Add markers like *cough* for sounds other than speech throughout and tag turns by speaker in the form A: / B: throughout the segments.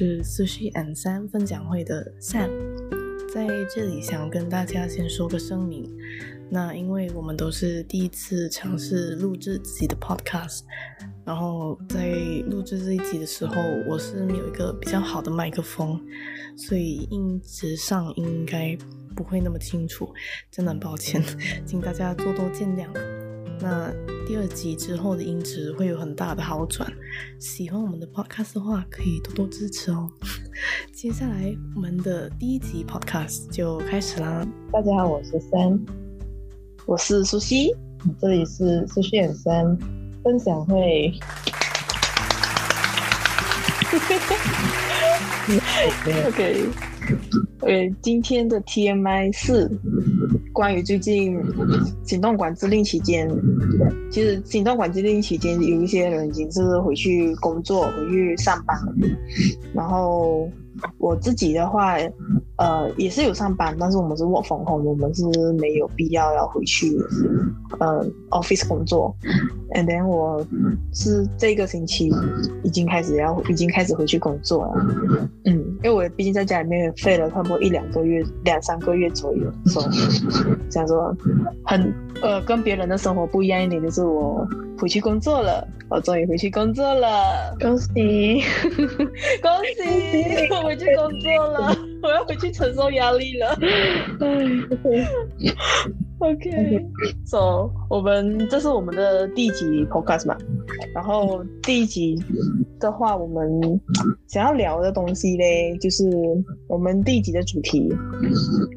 A: 是 Sushi and 三分享会的 Sam，在这里想跟大家先说个声明。那因为我们都是第一次尝试录制自己的 podcast，然后在录制这一集的时候，我是没有一个比较好的麦克风，所以音质上应该不会那么清楚，真的很抱歉，请大家多多见谅。那第二集之后的音质会有很大的好转，喜欢我们的 podcast 的话，可以多多支持哦。*laughs* 接下来我们的第一集 podcast 就开始啦。
B: 大家好，我是 Sam。
C: 我是苏西，
B: 这里是 Sushi and Sam 分享会。*laughs*
C: OK，*laughs* 呃，今天的 TMI 是关于最近行动管制令期间，其实行动管制令期间有一些人已经是回去工作、回去上班了，然后。我自己的话，呃，也是有上班，但是我们是 work from home，我们是没有必要要回去，呃，office 工作。And then 我是这个星期已经开始要，已经开始回去工作了。嗯，因为我毕竟在家里面废了差不多一两个月，两三个月左右，所以想说很呃跟别人的生活不一样一点，就是我回去工作了，我终于回去工作了，
B: 恭喜，*laughs*
C: 恭喜！我回去工作了，我要回去承受压力了。OK，so *laughs* 我们这是我们的第一集 podcast 嘛，然后第一集的话，我们想要聊的东西嘞，就是我们第一集的主题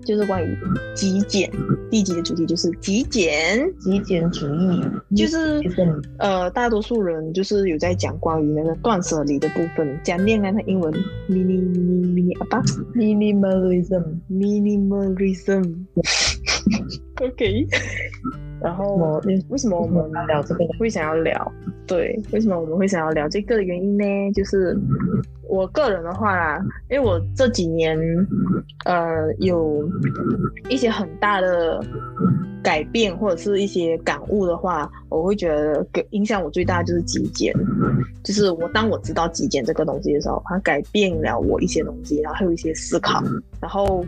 C: 就是关于极简。第一集的主题就是极简，
B: 极简主义，
C: 就是呃，大多数人就是有在讲关于那个断舍离的部分，讲念啊，那英文 mini mini mini 啊吧，minimalism，minimalism。*laughs* OK，然后为什么我们聊这个会想要聊？对，为什么我们会想要聊这个的原因呢？就是我个人的话，因为我这几年呃有一些很大的改变或者是一些感悟的话，我会觉得给影响我最大的就是极简。就是我当我知道极简这个东西的时候，它改变了我一些东西，然后还有一些思考，然后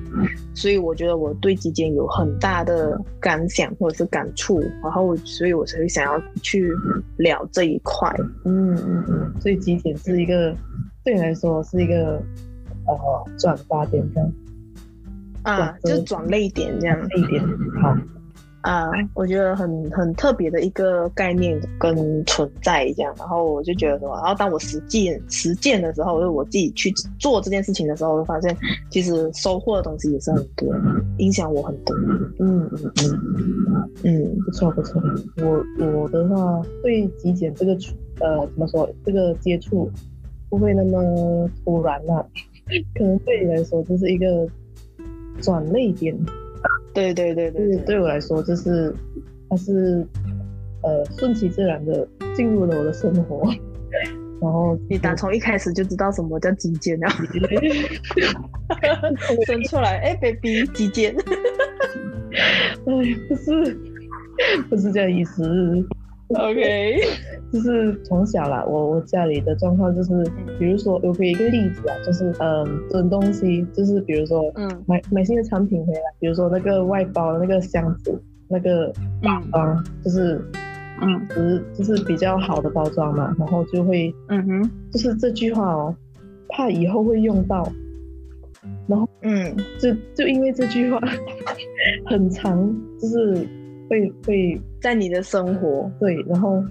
C: 所以我觉得我对极简有很大的感想或者是感触，然后所以我才会想要去聊这一块。
B: 嗯嗯嗯，所以极简是一个对你来说是一个呃转发点这样
C: 啊，就转泪点这样
B: 泪点好。
C: 啊，我觉得很很特别的一个概念跟存在这样，然后我就觉得说，然后当我实践实践的时候，就是我自己去做这件事情的时候，我发现其实收获的东西也是很多，影响我很多。
B: 嗯嗯嗯嗯，不错不错。我我的话对极简这个呃怎么说，这个接触不会那么突然啦、啊，可能对你来说就是一个转捩点。
C: 对对对对，
B: 对，对我来说，就是它是呃顺其自然的进入了我的生活，*laughs* 然后
C: 你打从一开始就知道什么叫极简啊，*laughs* 生出来哎，baby 极简，
B: 哎，不是不是这个意思
C: ，OK。
B: 就是从小啦，我我家里的状况就是，比如说，我给一个例子啊，就是嗯，囤东西，就是比如说，嗯，买买新的产品回来，比如说那个外包那个箱子，那个包装，就是，嗯，只是就是比较好的包装嘛，然后就会，嗯哼，就是这句话哦，怕以后会用到，然后，嗯，就就因为这句话 *laughs* 很长，就是会会
C: 在你的生活，
B: 对，然后。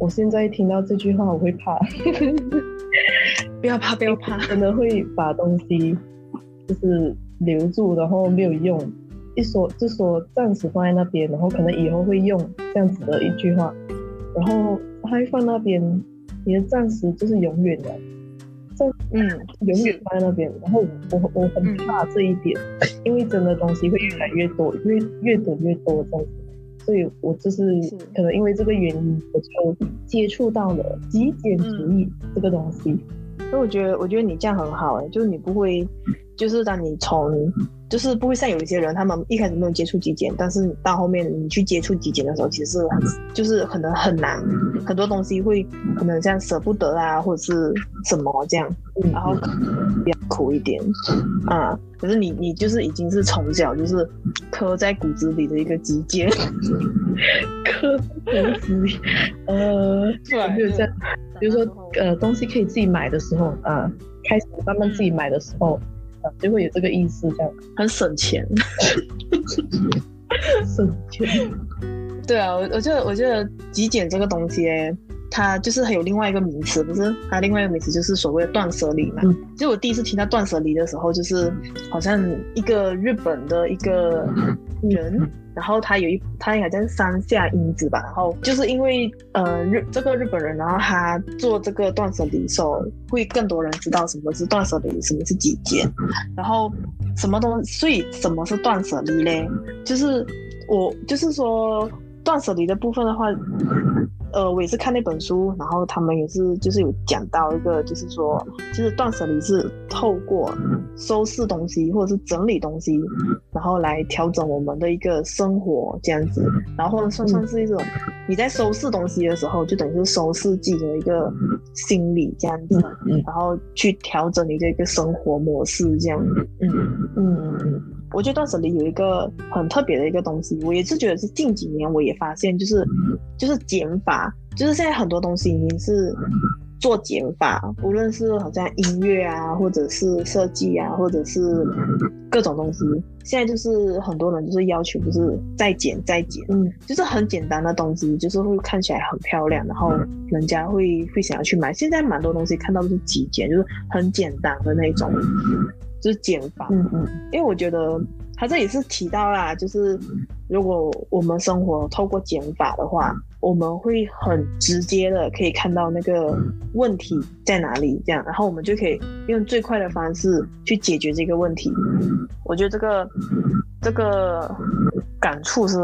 B: 我现在听到这句话，我会怕。*laughs*
C: 不要怕，不要怕，*laughs*
B: 真的会把东西就是留住，然后没有用。一说就说暂时放在那边，然后可能以后会用这样子的一句话，然后还放那边，你的暂时就是永远的，暂嗯永远放在那边。然后我我很怕这一点，嗯、因为真的东西会越来越多，越越囤越多这样子。所以我就是可能因为这个原因，我就接触到了极简主义这个东西。
C: 所以我觉得，我觉得你这样很好哎，就是你不会，就是当你从就是不会像有一些人，他们一开始没有接触极简，但是到后面你去接触极简的时候，其实是很就是可能很难，很多东西会可能像舍不得啊，或者是什么这样，然后比较苦一点啊。可是你你就是已经是从小就是刻在骨子里的一个极简，
B: 刻在骨子里，呃，对，就是这样。比如说呃，东西可以自己买的时候啊，呃，开始慢慢自己买的时候。就会有这个意思，这样
C: 很省钱，*laughs*
B: 省钱。
C: 对啊，我我觉得我觉得极简这个东西，哎，它就是还有另外一个名词，不是？它另外一个名词就是所谓的断舍离嘛。嗯。其实我第一次听到断舍离的时候，就是好像一个日本的一个人。嗯然后他有一，他应该叫山下英子吧。然后就是因为呃日这个日本人，然后他做这个断舍离的时候，会更多人知道什么是断舍离，什么是极简，然后什么东西，所以什么是断舍离嘞？就是我就是说断舍离的部分的话。呃，我也是看那本书，然后他们也是就是有讲到一个，就是说，就是断舍离是透过收拾东西或者是整理东西，然后来调整我们的一个生活这样子，然后算算是一种你在收拾东西的时候，就等于是收拾自己的一个心理这样子，然后去调整你的一个生活模式这样，嗯嗯嗯。我觉得断舍离有一个很特别的一个东西，我也是觉得是近几年我也发现，就是就是减法，就是现在很多东西已经是做减法，无论是好像音乐啊，或者是设计啊，或者是各种东西，现在就是很多人就是要求就是再减再减，嗯，就是很简单的东西，就是会看起来很漂亮，然后人家会会想要去买。现在蛮多东西看到都是极简，就是很简单的那种。就是减法，嗯嗯，因为我觉得他这也是提到啦，就是如果我们生活透过减法的话，我们会很直接的可以看到那个问题在哪里，这样，然后我们就可以用最快的方式去解决这个问题。我觉得这个这个感触是，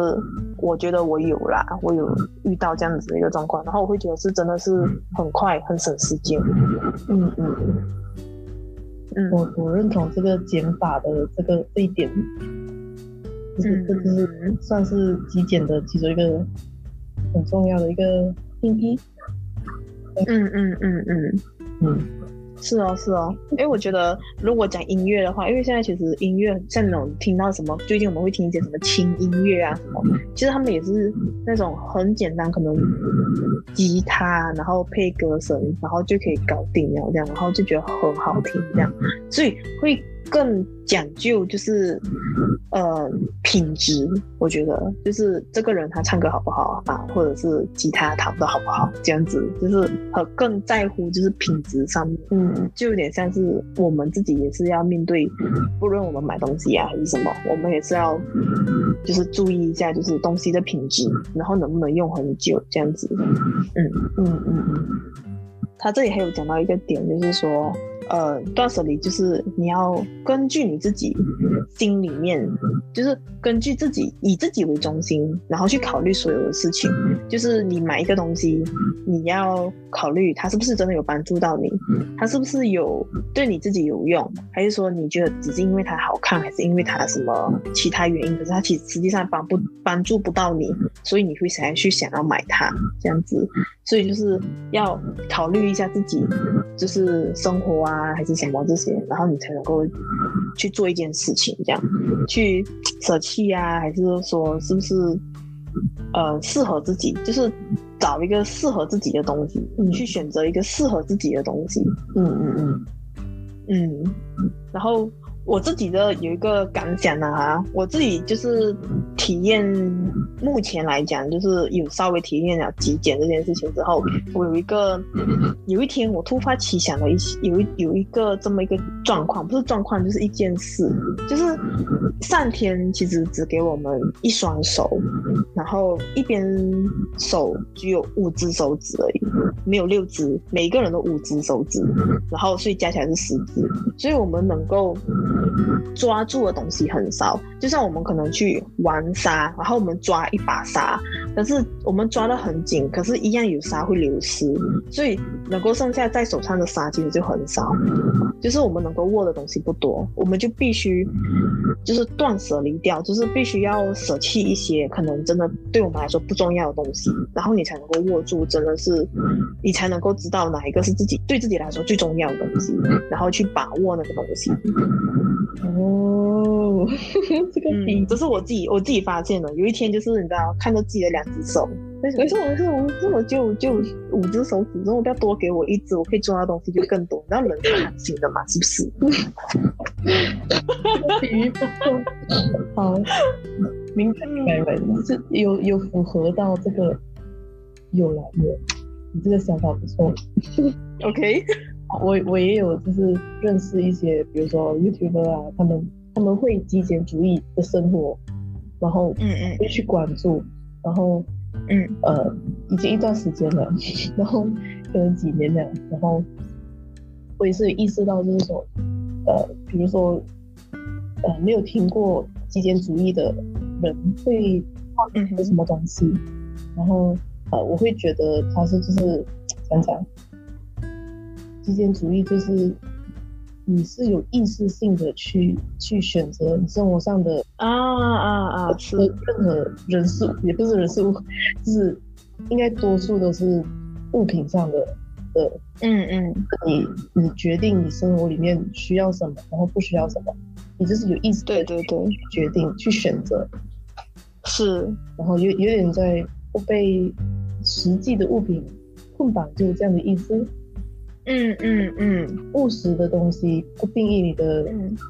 C: 我觉得我有啦，我有遇到这样子的一个状况，然后我会觉得是真的是很快很省时间，嗯嗯。
B: 嗯，我我认同这个减法的这个这一点，就是这就是算是极简的其中一个很重要的一个定义。
C: 嗯嗯嗯嗯嗯。是哦，是哦，因为我觉得如果讲音乐的话，因为现在其实音乐像那种听到什么，最近我们会听一些什么轻音乐啊什么，其实他们也是那种很简单，可能吉他，然后配歌声，然后就可以搞定了这样，然后就觉得很好听这样，所以会。更讲究就是，呃，品质。我觉得就是这个人他唱歌好不好啊，或者是吉他弹的好不好，这样子就是和更在乎就是品质上面。嗯，就有点像是我们自己也是要面对，不论我们买东西啊还是什么，我们也是要就是注意一下就是东西的品质，然后能不能用很久这样子。嗯嗯嗯嗯，他这里还有讲到一个点，就是说。呃，断舍离就是你要根据你自己心里面，就是根据自己以自己为中心，然后去考虑所有的事情。就是你买一个东西，你要考虑它是不是真的有帮助到你，它是不是有对你自己有用，还是说你觉得只是因为它好看，还是因为它什么其他原因？可是它其实实际上帮不帮助不到你，所以你会想要去想要买它这样子。所以就是要考虑一下自己，就是生活啊。还是什么这些，然后你才能够去做一件事情，这样去舍弃啊，还是说是不是呃适合自己，就是找一个适合自己的东西，嗯、去选择一个适合自己的东西，嗯嗯嗯嗯，然后。我自己的有一个感想啊，我自己就是体验，目前来讲就是有稍微体验了极简这件事情之后，我有一个有一天我突发奇想了一有一有一个这么一个状况，不是状况就是一件事，就是上天其实只给我们一双手，然后一边手只有五只手指而已，没有六只，每个人都五只手指，然后所以加起来是十只，所以我们能够。抓住的东西很少，就像我们可能去玩沙，然后我们抓一把沙，但是我们抓得很紧，可是，一样有沙会流失，所以能够剩下在手上的沙其实就很少，就是我们能够握的东西不多，我们就必须就是断舍离掉，就是必须要舍弃一些可能真的对我们来说不重要的东西，然后你才能够握住，真的是你才能够知道哪一个是自己对自己来说最重要的东西，然后去把握那个东西。
B: 哦，*laughs* 这个比、
C: 嗯、这是我自己我自己发现的。有一天就是你知道，看着自己的两只手，没错没错，我这么就就五只手指，如果不要多给我一只，我可以抓的东西就更多。你知道人是贪心的嘛，是不是？*laughs*
B: 好，明白明白，是有有符合到这个，有了有，你这个想法不错。*laughs*
C: OK。
B: 我我也有，就是认识一些，比如说 YouTuber 啊，他们他们会极简主义的生活，然后嗯嗯。会去关注，然后嗯。呃已经一段时间了，*laughs* 然后可能几年了，然后我也是意识到，就是说呃比如说呃没有听过极简主义的人会画什么东西，然后呃我会觉得他是就是想讲。极简主义就是你是有意识性的去去选择你生活上的
C: 啊啊啊，是。
B: 任何人事物，也不是人事物，就是应该多数都是物品上的的，
C: 嗯嗯，
B: 你你决定你生活里面需要什么，然后不需要什么，你就是有意识
C: 对对对。
B: 决定去选择，
C: 是，
B: 然后有有点在不被实际的物品捆绑住这样的意思。
C: 嗯嗯嗯，
B: 务实的东西不定义你的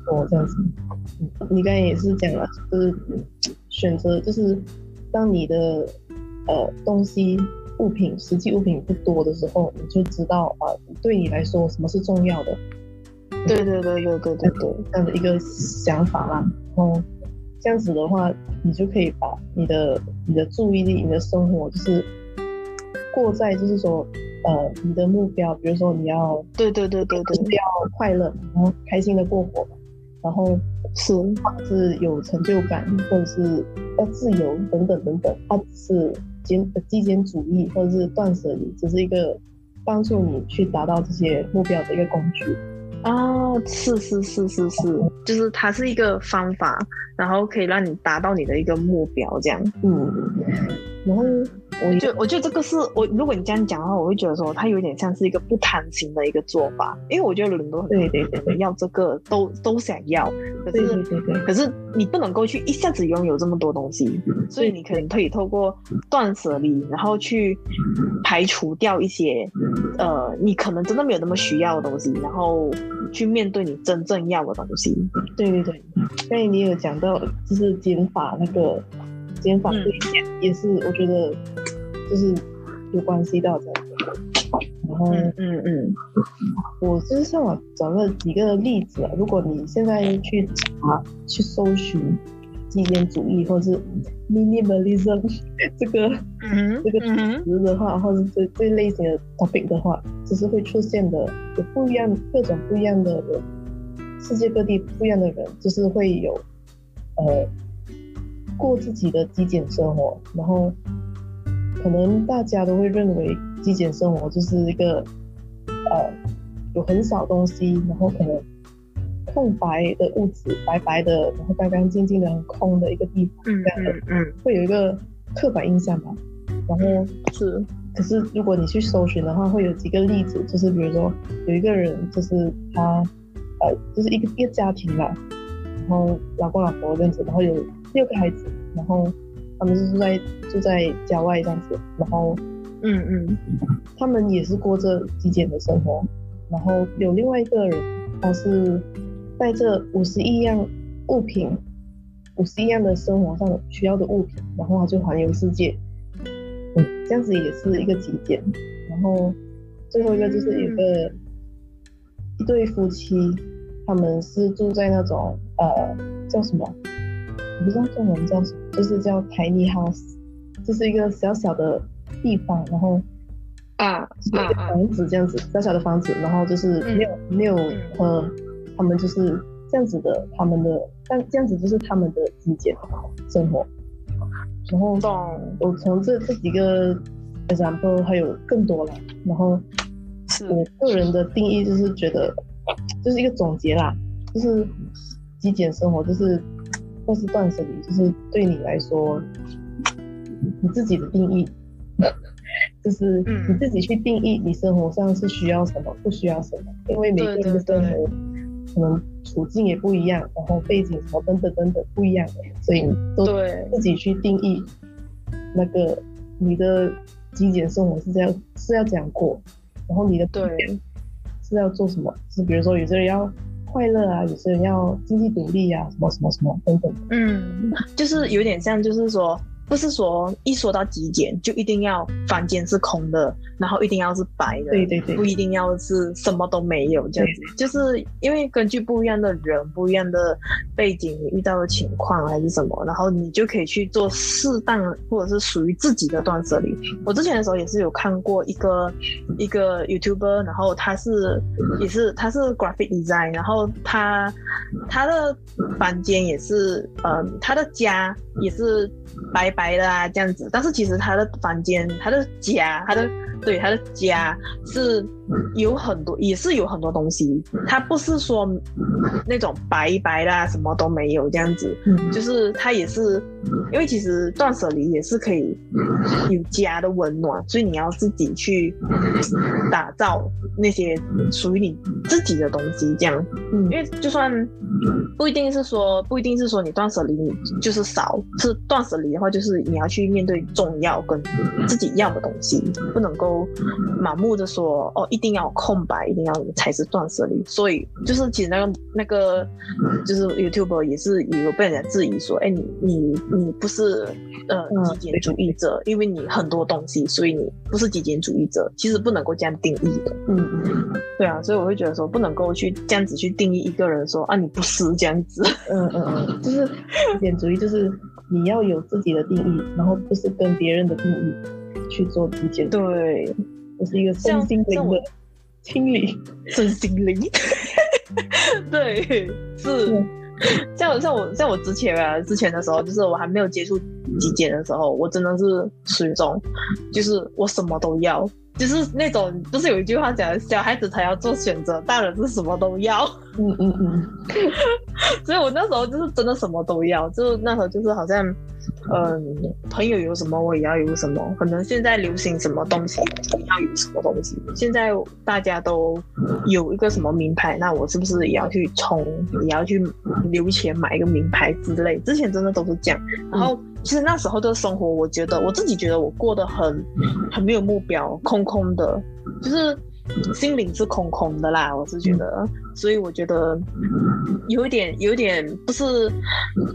B: 活这样子。嗯，你刚才也是讲了，就是选择，就是当你的呃东西物品实际物品不多的时候，你就知道啊，对你来说什么是重要的。
C: 对对对对对对对，
B: 这样的一个想法啦。然后这样子的话，你就可以把你的你的注意力、你的生活，就是过在就是说。呃，你的目标，比如说你要
C: 对对对对对，
B: 要快乐，然后开心的过活，然后是是有成就感，或者是要自由等等等等，它只是简极简主义或者是断舍离，只是一个帮助你去达到这些目标的一个工具。
C: 哦，是是是是是，就是它是一个方法，然后可以让你达到你的一个目标，这样。
B: 嗯，然后。
C: 我觉得，我觉得这个是我，如果你这样讲的话，我会觉得说，它有点像是一个不贪心的一个做法，因为我觉得人都很
B: 对对对
C: 要这个都都想要，可是
B: 对对对对，
C: 可是你不能够去一下子拥有这么多东西，所以你可能可以透过断舍离，然后去排除掉一些呃，你可能真的没有那么需要的东西，然后去面对你真正要的东西。
B: 对对对，所以你有讲到就是减法那个。减法对也是，我觉得就是有关系到这样子。然后，
C: 嗯嗯，嗯，
B: 我就是上网找了几个例子啊。如果你现在去查、去搜寻极简主义或是 minimalism *laughs* 这个、
C: 嗯、*laughs*
B: 这个词的话，或者这这类型的 topic 的话，就是会出现的有不一样、各种不一样的人，世界各地不一样的人，就是会有呃。过自己的极简生活，然后可能大家都会认为极简生活就是一个呃有很少东西，然后可能空白的屋子，白白的，然后干干净净的很空的一个地方，
C: 嗯、这样的
B: 嗯，嗯，会有一个刻板印象吧。然后
C: 是，
B: 可是如果你去搜寻的话，会有几个例子，就是比如说有一个人，就是他呃就是一个一个家庭啦，然后老公老婆这样子，然后有。六个孩子，然后他们是住在住在郊外这样子，然后，
C: 嗯嗯，
B: 他们也是过着极简的生活，然后有另外一个人，他是带着五十一样物品，五十一样的生活上需要的物品，然后他就环游世界，嗯，这样子也是一个极简，然后最后一个就是有一个一对夫妻，他们是住在那种呃叫什么？我不知道中文叫什么，就是叫 tiny house，就是一个小小的地方，然后
C: 啊，
B: 房子这样子，小小的房子，然后就是没有、嗯、没有呃，他们就是这样子的，他们的但这样子就是他们的极简生活，然后
C: 懂。
B: 我从这这几个 example 还有更多了，然后
C: 是。
B: 我个人的定义就是觉得，就是一个总结啦，就是极简生活就是或是断舍离，就是对你来说你自己的定义，*laughs* 就是你自己去定义你生活上是需要什么，不需要什么，因为每个人的生活可能处境也不一样，然后背景什么等等等等不一样，所以你都自己去定义那个你的极简生活是这样是要怎样过，然后你的对。是要做什么？是比如说有些人要快乐啊，有些人要经济独立啊，什么什么什么等等。
C: 嗯，就是有点像，就是说。不是说一说到极简就一定要房间是空的，然后一定要是白的，
B: 对对对，
C: 不一定要是什么都没有这样子，就是因为根据不一样的人、不一样的背景，你遇到的情况还是什么，然后你就可以去做适当或者是属于自己的断舍离。我之前的时候也是有看过一个一个 YouTuber，然后他是也是他是 graphic design，然后他他的房间也是，嗯，他的家也是白。白的啊，这样子，但是其实他的房间、他的家、他的对他的家是有很多，也是有很多东西。它不是说那种白白的啊，什么都没有这样子，就是它也是，因为其实断舍离也是可以有家的温暖，所以你要自己去打造那些属于你自己的东西，这样。因为就算不一定是说，不一定是说你断舍离就是少，是断舍离的话就是。是你要去面对重要跟自己要的东西，不能够盲目的说哦，一定要空白，一定要才是断舍离。所以就是其实那个那个就是 YouTuber 也是也有被人家质疑说，哎，你你你不是呃极简主义者，因为你很多东西，所以你不是极简主义者。其实不能够这样定义的。嗯嗯，对啊，所以我会觉得说不能够去这样子去定义一个人说啊，你不是这样子。
B: 嗯嗯嗯，就是极简主义就是。你要有自己的定义，然后不是跟别人的定义去做极简。
C: 对，
B: 这是一个身心灵的清理，
C: 身心灵。*laughs* 对，是。嗯、像像我像我之前啊，之前的时候，就是我还没有接触极简的时候，我真的是属于种，就是我什么都要。就是那种，不是有一句话讲，小孩子才要做选择，大人是什么都要。
B: 嗯嗯嗯。*laughs*
C: 所以我那时候就是真的什么都要，就那时候就是好像，嗯，朋友有什么我也要有什么。可能现在流行什么东西，我要有什么东西。现在大家都有一个什么名牌，那我是不是也要去冲，也要去留钱买一个名牌之类？之前真的都是这样，然后。其实那时候的生活，我觉得我自己觉得我过得很很没有目标，空空的，就是心灵是空空的啦。我是觉得，所以我觉得有一点有一点不是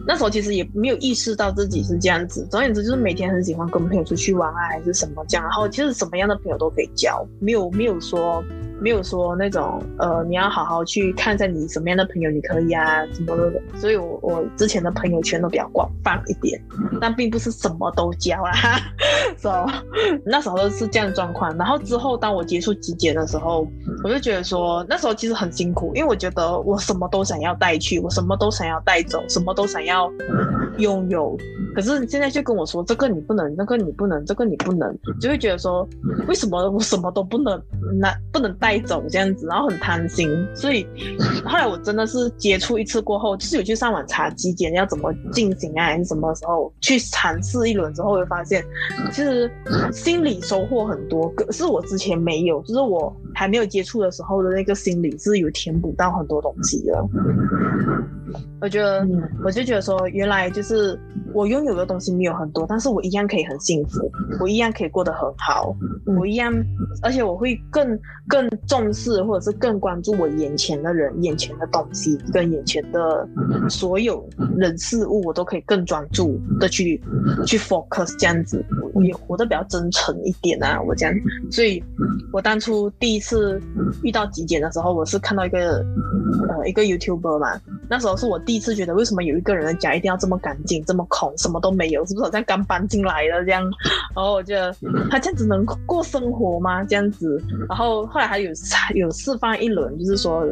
C: 那时候其实也没有意识到自己是这样子。总而言之，就是每天很喜欢跟朋友出去玩啊，还是什么这样。然后其实什么样的朋友都可以交，没有没有说。没有说那种呃，你要好好去看一下你什么样的朋友你可以啊，什么的。所以我我之前的朋友圈都比较广泛一点，但并不是什么都交啦。*laughs* So, 那时候是这样的状况。然后之后当我接触极简的时候，我就觉得说那时候其实很辛苦，因为我觉得我什么都想要带去，我什么都想要带走，什么都想要拥有。可是你现在就跟我说这个你不能，那个你不能，这个你不能，就会觉得说为什么我什么都不能，那不能带带走这样子，然后很贪心。所以后来我真的是接触一次过后，就是有去上网查基金要怎么进行啊，还是什么时候去尝试一轮之后，会发现其实心里收获很多，可是我之前没有，就是我还没有接触的时候的那个心理是有填补到很多东西的。我觉得，我就觉得说，原来就是我拥有的东西没有很多，但是我一样可以很幸福，我一样可以过得很好，我一样，而且我会更更重视或者是更关注我眼前的人、眼前的东西跟眼前的所有人事物，我都可以更专注的去去 focus 这样子，我也活得比较真诚一点啊，我这样，所以我当初第一次遇到极简的时候，我是看到一个呃一个 YouTuber 嘛。那时候是我第一次觉得，为什么有一个人的家一定要这么干净、这么空，什么都没有，是不是好像刚搬进来的这样？然后我觉得他这样子能过生活吗？这样子，然后后来还有有示范一轮，就是说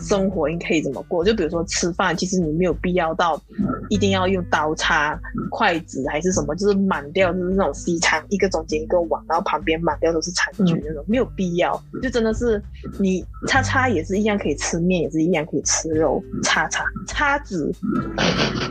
C: 生活应该可以怎么过，就比如说吃饭，其实你没有必要到一定要用刀叉、筷子还是什么，就是满掉就是那种西餐，一个中间一个碗，然后旁边满掉都是餐具那种，没有必要，就真的是你叉叉也是一样可以吃面，也是一样可以吃肉，叉叉叉子，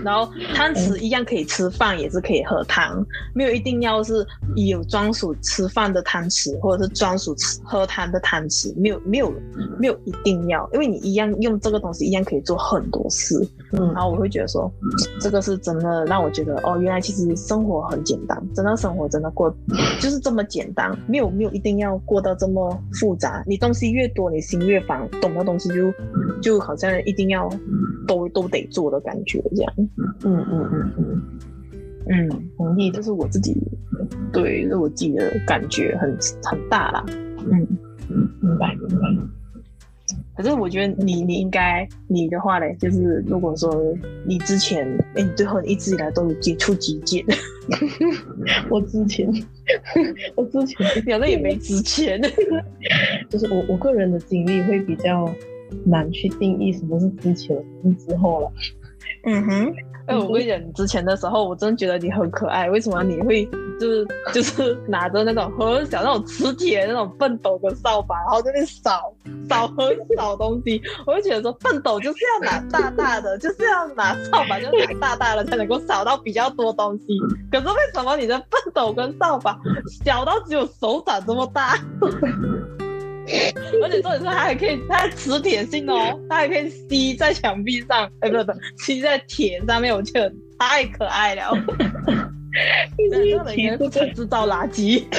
C: 然后汤匙一样可以吃饭，也是可以喝汤，没有一定要是有专属吃饭的汤匙，或者是专属吃喝汤的汤匙，没有没有没有一定要，因为你一样用这个东西一样可以做很多事，嗯，然后我会觉得说，这个是真的让我觉得哦，原来其实生活很简单，真的生活真的过就是这么简单，没有没有一定要过到这么复杂，你东西越多，你心越烦，懂的东西就就好像一定要都都得做的感觉这样，嗯嗯嗯嗯嗯，同意，这是我自己对，是我自己的感觉很很大啦，嗯嗯，明白明白。可是我觉得你你应该你的话嘞，就是如果说你之前哎，你最后一直以来都有接触极简，*laughs*
B: 我之前 *laughs* 我之前
C: 好像也没之前，*laughs*
B: 就是我我个人的经历会比较难去定义什么是之前，什么是之后了。
C: 嗯哼。哎，我跟你讲，你之前的时候，我真的觉得你很可爱。为什么你会就是就是拿着那种很小那种磁铁那种畚斗跟扫把，然后在那扫扫和扫东西？我就觉得说，畚斗就是要拿大大的，就是要拿扫把就拿大大的才能够扫到比较多东西。可是为什么你的畚斗跟扫把小到只有手掌这么大？*laughs* 而且重点是它还可以，它磁铁性哦，*laughs* 它还可以吸在墙壁上，哎，不是不是，吸在铁上面，我觉得太可爱了。这样的人不可制造垃圾。*laughs*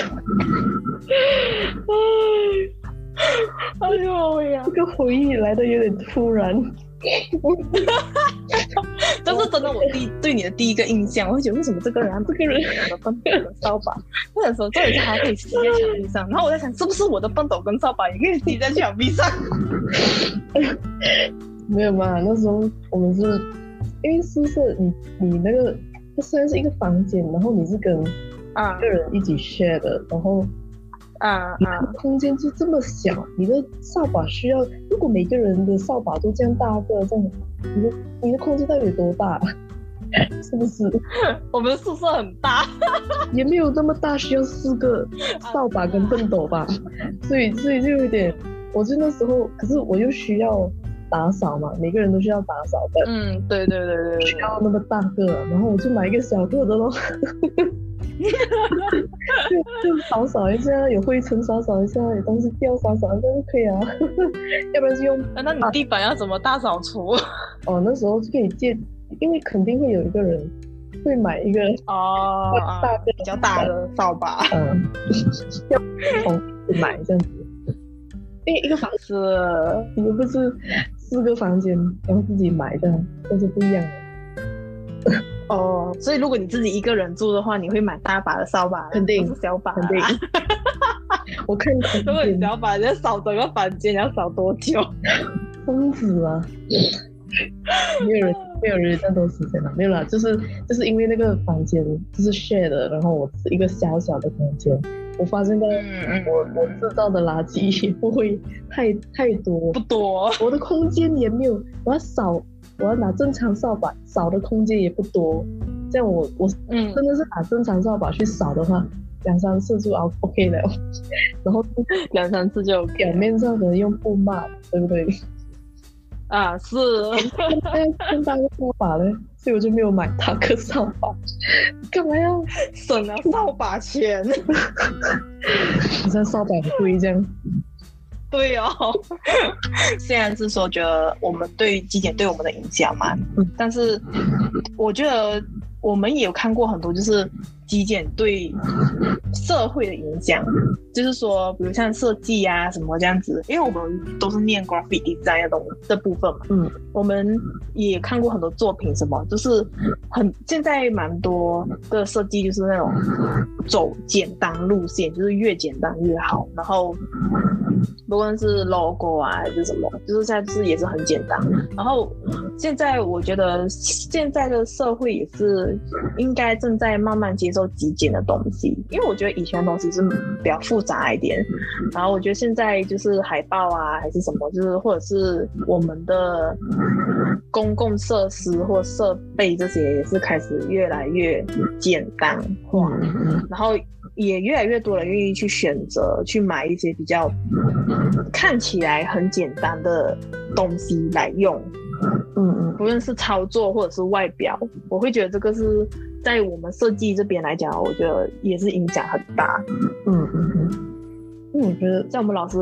C: 哎呦呀，
B: 这个回忆来的有点突然。*laughs*
C: 这是真的，我第对你的第一个印象，我会觉得为什么这个人、啊，这个人拿的畚斗跟扫把，或者说这里还可以吸在墙壁上，然后我在想，是不是我的畚斗跟扫把也可以吸在墙壁上？*laughs*
B: 没有嘛，那时候我们是因为宿舍，你你那个它虽然是一个房间，然后你是跟啊个人一起 share 的，然后。
C: 啊啊！
B: 空间就这么小，你的扫把需要，如果每个人的扫把都这样大个，这样，你的你的空间到底有多大？*laughs* 是不是？*laughs*
C: 我们宿舍很大，*laughs*
B: 也没有这么大，需要四个扫把跟畚斗吧？所以所以就有点，我就那时候，可是我又需要打扫嘛，每个人都需要打扫的。
C: 嗯，对对对对，
B: 需要那么大个，然后我就买一个小个的咯。就就扫扫一下，有灰尘扫扫一下，有东西掉扫扫一下就可以啊。*laughs* 要不然就用。
C: 啊，那你地板要怎么大扫除？*laughs*
B: 哦，那时候就可以借，因为肯定会有一个人会买一个
C: 哦，大个比较大的扫把。
B: 嗯，要从买这样子。因为一个房子，你们不是四个房间，然后自己买这样，都是不一样的。
C: 哦，所以如果你自己一个人住的话，你会买大把的扫把，
B: 肯定
C: 是小把，
B: 肯定。*laughs* 我看，
C: 如果你小把，你要扫整个房间，你要扫多久？*laughs*
B: 疯子啊！没有人，*laughs* 没有人这么多时间了，没有啦，就是就是因为那个房间就是 share 的，然后我是一个小小的空间，我发现到我、嗯、我制造的垃圾也不会太太多，
C: 不多，
B: 我的空间也没有，我要扫。我要拿正常扫把扫的空间也不多，这样我我嗯真的是拿正常扫把去扫的话，两、*laughs* 嗯、三次就 OK 了，然后
C: 两三次就
B: 表面上可能用布抹，对不对？
C: 啊，是，
B: 更大个扫把嘞，所以我就没有买大个扫把，干嘛要
C: 省了扫把钱？
B: 好像扫把很贵这样。
C: 对哦，*laughs* 虽然是说觉得我们对极简对我们的影响嘛，嗯，但是我觉得我们也有看过很多，就是极简对社会的影响，就是说，比如像设计啊什么这样子，因为我们都是念 graphic design 的东这部分嘛，嗯，我们也看过很多作品，什么就是很现在蛮多的设计就是那种走简单路线，就是越简单越好，然后。不论是 logo 啊还是什么，就是现在就是也是很简单。然后现在我觉得现在的社会也是应该正在慢慢接受极简的东西，因为我觉得以前的东西是比较复杂一点。然后我觉得现在就是海报啊还是什么，就是或者是我们的公共设施或设备这些也是开始越来越简单化，然后。也越来越多人愿意去选择去买一些比较看起来很简单的东西来用，嗯嗯，不论是操作或者是外表，我会觉得这个是在我们设计这边来讲，我觉得也是影响很大，
B: 嗯嗯嗯。那我觉得
C: 在我们老师，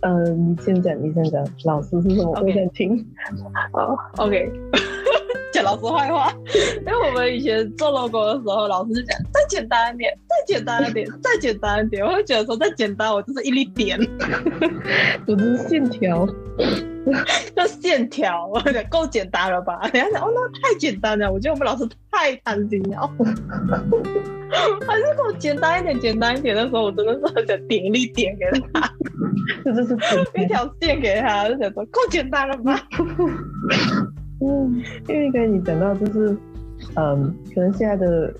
B: 呃，你先讲，你先讲，老师是什么？我想听。
C: 好，OK。*laughs* 讲老师坏话，因为我们以前做 logo 的时候，老师就讲再简单一点，再简单一点，再简单一点。我会觉得说再简单，我就是一粒点，*laughs*
B: 我就是线条，*laughs*
C: 就线条，够简单了吧？人家讲哦，那太简单了，我觉得我们老师太贪心了，*laughs* 还是给我简单一点，简单一点的时候，我真的是很想点一粒点给他，*laughs*
B: 这就是
C: 一条线给他，就想说够简单了吧？
B: 嗯，因为刚才你讲到就是，嗯，可能现在的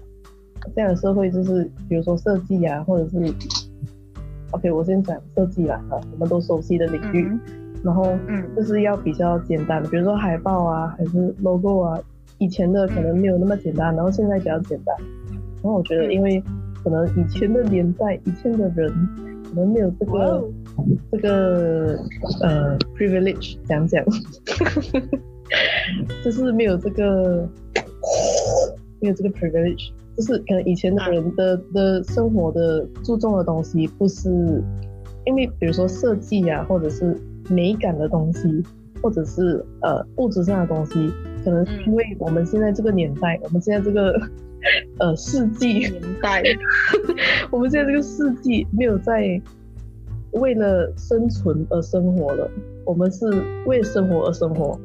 B: 这样的社会就是，比如说设计啊，或者是，OK，我先讲设计啦，哈，我们都熟悉的领域，嗯、然后，嗯，就是要比较简单的，比如说海报啊，还是 logo 啊，以前的可能没有那么简单，然后现在比较简单，然后我觉得，因为可能以前的年代，以前的人可能没有这个、哦、这个呃 privilege，讲讲。*laughs* 就是没有这个，没有这个 privilege，就是可能以前的人的的生活的注重的东西，不是因为比如说设计啊，或者是美感的东西，或者是呃物质上的东西，可能因为我们现在这个年代，我们现在这个呃世纪年代，*laughs* 我们现在这个世纪没有在为了生存而生活了，我们是为了生活而生活。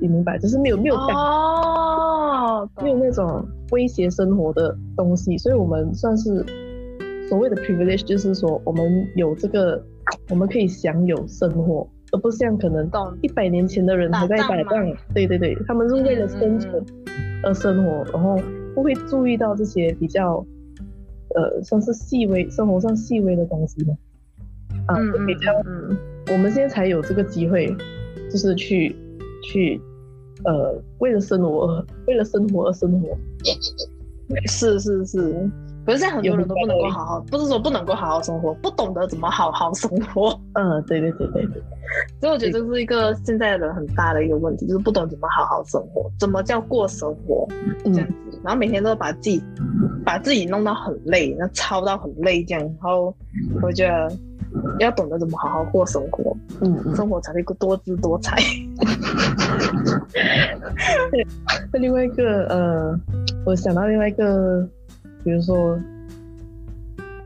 B: 你明白，就是没有没有感哦，没有那种威胁生活的东西，所以我们算是所谓的 privilege，就是说我们有这个，我们可以享有生活，而不像可能到一百年前的人还在打仗，对对对，他们是为了生存而生活，然后不会注意到这些比较呃算是细微生活上细微的东西嘛，啊，比较嗯，我们现在才有这个机会，就是去去。呃，为了生活为了生活而生活，
C: 是是是，可是现在很多人都不能够好好，不是说不能够好好生活，不懂得怎么好好生活。
B: 嗯，对对对对对。
C: 所以我觉得这是一个现在的人很大的一个问题，就是不懂怎么好好生活，怎么叫过生活这样子，嗯、然后每天都把自己把自己弄到很累，那操到很累这样，然后我觉得。要懂得怎么好好过生活，嗯，嗯，生活才会多姿多彩。*laughs*
B: 那另外一个，呃，我想到另外一个，比如说，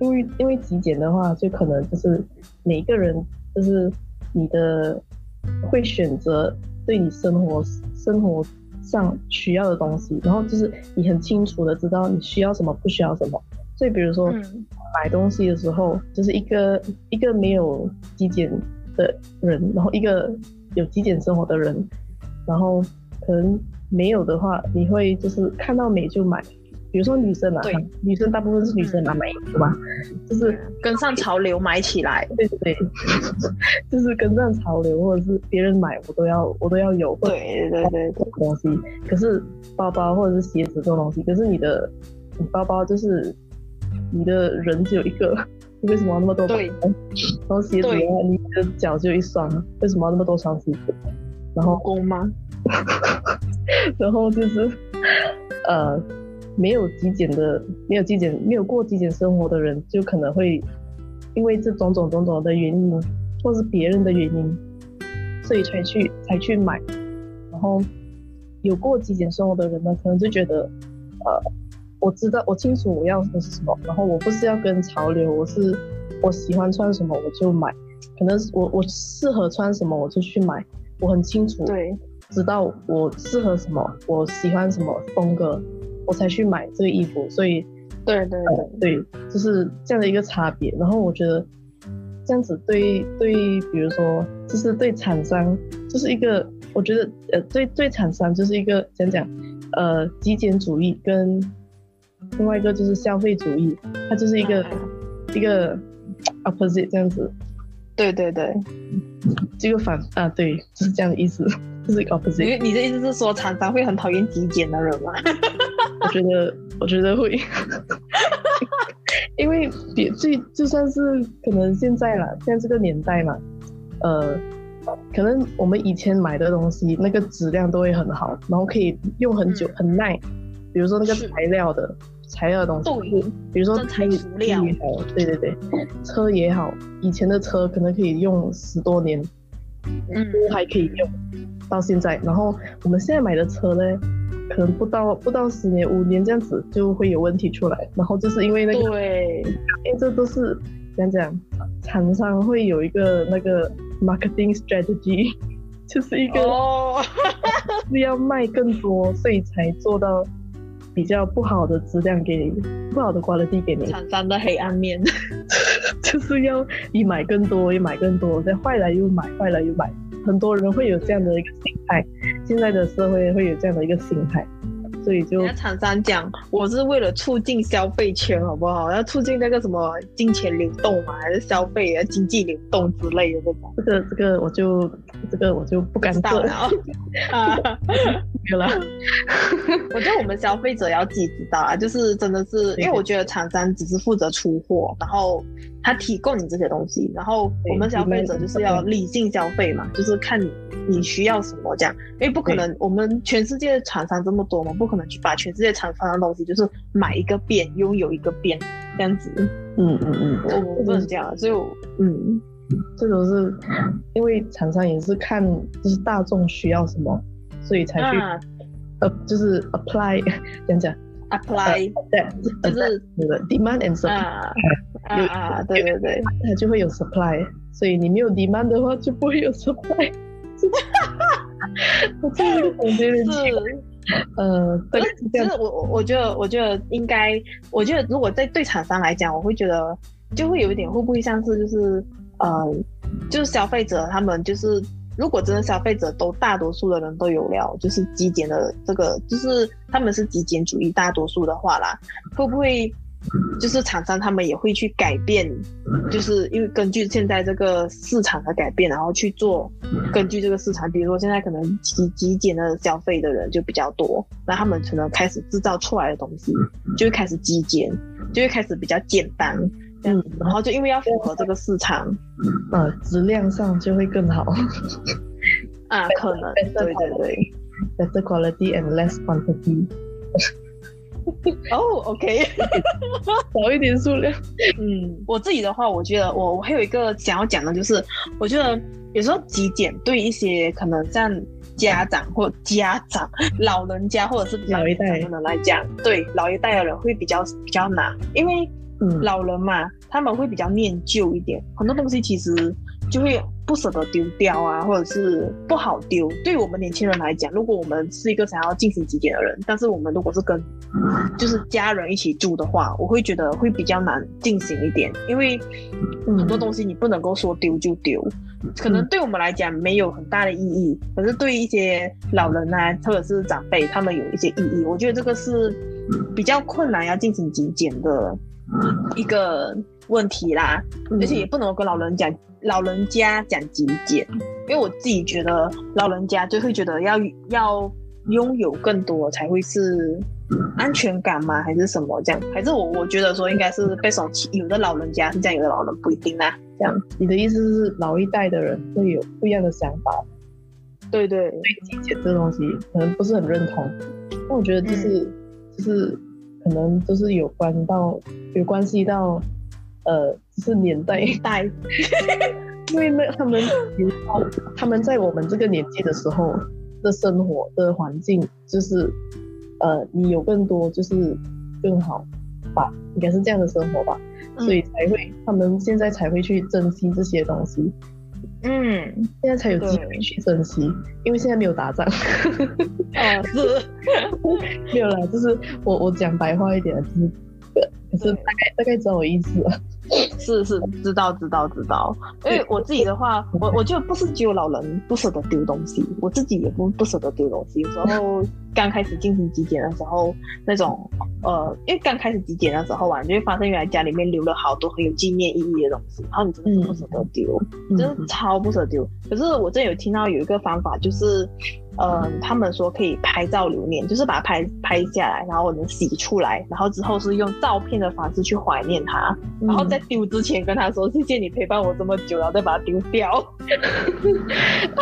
B: 因为因为极简的话，就可能就是每一个人就是你的会选择对你生活生活上需要的东西，然后就是你很清楚的知道你需要什么，不需要什么。所以比如说。嗯买东西的时候，就是一个一个没有极简的人，然后一个有极简生活的人，然后可能没有的话，你会就是看到美就买。比如说女生啊，对女生大部分是女生来买衣服嘛，就是
C: 跟上潮流买起来。
B: 对对对，*laughs* 就是跟上潮流，或者是别人买我都要我都要有。
C: 对对对，
B: 这东西。可是包包或者是鞋子这种东西，可是你的你包包就是。你的人只有一个，你 *laughs* 为什么要那么多？对，然后鞋子的话，你的脚只有一双，为什么要那么多双鞋子？然后
C: 公吗？*laughs*
B: 然后就是，呃，没有极简的，没有极简，没有过极简生活的人，就可能会因为这种种种种的原因，或是别人的原因，所以才去才去买。然后有过极简生活的人呢，可能就觉得，呃。我知道，我清楚我要的是什么，然后我不是要跟潮流，我是我喜欢穿什么我就买，可能我我适合穿什么我就去买，我很清楚，
C: 对，
B: 知道我适合什么，我喜欢什么风格，我才去买这个衣服，所以，
C: 对对对、
B: 呃、对，就是这样的一个差别。然后我觉得，这样子对对，比如说就是对厂商就是一个，我觉得呃对对厂商就是一个讲讲呃极简主义跟另外一个就是消费主义，它就是一个、啊、一个 opposite 这样子。
C: 对对对，
B: 这个反啊对，就是这样的意思，就是 opposite。
C: 你你的意思是说厂商会很讨厌极简的人吗？*laughs*
B: 我觉得我觉得会。*laughs* 因为别最就算是可能现在啦，现在这个年代嘛，呃，可能我们以前买的东西那个质量都会很好，然后可以用很久、嗯、很耐。比如说那个材料的材料的东西，比如说材料也好，对对对，车也好，以前的车可能可以用十多年，嗯，还可以用到现在。然后我们现在买的车呢？可能不到不到十年五年这样子就会有问题出来，然后就是因为那个，
C: 对，
B: 因为这都是讲讲，厂商会有一个那个 marketing strategy，*laughs* 就是一个 *laughs* 是要卖更多，所以才做到比较不好的质量给你，不好的 quality 给你。
C: 厂商的黑暗面，*laughs*
B: 就是要你买更多，也买更多，再坏了又买，坏了又买。很多人会有这样的一个心态，现在的社会会有这样的一个心态，所以就
C: 厂商讲，我是为了促进消费圈，好不好？要促进那个什么金钱流动嘛，还是消费啊、经济流动之类的这种？
B: 这个这个我就这个我就不敢做了 *laughs* *laughs* 啊，有了。*laughs*
C: 我觉得我们消费者要自己知道啊，就是真的是，因为我觉得厂商只是负责出货，然后。他提供你这些东西，然后我们消费者就是要理性消费嘛，就是看你你需要什么这样，因为不可能我们全世界的厂商这么多嘛，不可能去把全世界厂商的东西就是买一个遍，拥有一个遍这样子。
B: 嗯嗯嗯，
C: 我我不能这样，所以我嗯，
B: 这种是因为厂商也是看就是大众需要什么，所以才去呃、啊、就是 apply *laughs* 这样讲。
C: apply，
B: 对，就是你的 demand and supply，
C: 啊啊，对对对，
B: 它就会有 supply，所以你没有 demand 的话，就不会有 supply。*laughs* 我这个总结的是，呃，对，
C: 其实我我我觉得我觉得应该，我觉得如果在对厂商来讲，我会觉得就会有一点会不会像是就是呃，就是消费者他们就是。如果真的消费者都大多数的人都有了，就是极简的这个，就是他们是极简主义大多数的话啦，会不会就是厂商他们也会去改变？就是因为根据现在这个市场的改变，然后去做根据这个市场，比如说现在可能极极简的消费的人就比较多，那他们可能开始制造出来的东西就会开始极简，就会开始比较简单。嗯，然后就因为要符合这个市场，
B: 呃，质量上就会更好。
C: 啊，*laughs* 可能，对对对
B: ，better quality and less quantity。*laughs*
C: 哦，OK，*laughs*
B: 少一点数量。
C: 嗯，我自己的话，我觉得我我还有一个想要讲的，就是我觉得有时候极简对一些可能像家长或家长、老人家或者是老一代的人来讲，对老一代的人会比较比较难，因为。老人嘛，他们会比较念旧一点，很多东西其实就会不舍得丢掉啊，或者是不好丢。对于我们年轻人来讲，如果我们是一个想要进行极简的人，但是我们如果是跟就是家人一起住的话，我会觉得会比较难进行一点，因为很多东西你不能够说丢就丢，可能对我们来讲没有很大的意义，可是对于一些老人啊或者是长辈，他们有一些意义。我觉得这个是比较困难要进行极简的。一个问题啦，而且也不能跟老人讲，老人家讲极简，因为我自己觉得老人家就会觉得要要拥有更多才会是安全感吗？还是什么这样？还是我我觉得说应该是被送起，有的老人家是这样，有的老人不一定啦。这样，
B: 你的意思是老一代的人会有不一样的想法？
C: 对对，
B: 对极简这东西可能不是很认同，但我觉得就是、嗯、就是。可能就是有关到，有关系到，呃，就是年代代，*laughs* 因为那他们，他们在我们这个年纪的时候的生活的环境，就是，呃，你有更多就是更好吧，应该是这样的生活吧，所以才会他们现在才会去珍惜这些东西。
C: 嗯，
B: 现在才有机会去珍惜，因为现在没有打仗。
C: 啊，是，*laughs*
B: 没有啦，就是我我讲白话一点，就是可是大概大概知道我意思了。
C: 是是，知道知道知道。因为我自己的话，我我就不是只有老人不舍得丢东西，我自己也不不舍得丢东西。有时候刚开始进行极简的时候，那种呃，因为刚开始极简的时候啊，你就会发现原来家里面留了好多很有纪念意义的东西，然后你真的是不舍得丢，嗯、真的超不舍得丢。可是我真有听到有一个方法，就是。嗯，他们说可以拍照留念，就是把它拍拍下来，然后我能洗出来，然后之后是用照片的方式去怀念它，然后在丢之前跟他说、嗯、谢谢你陪伴我这么久，然后再把它丢掉。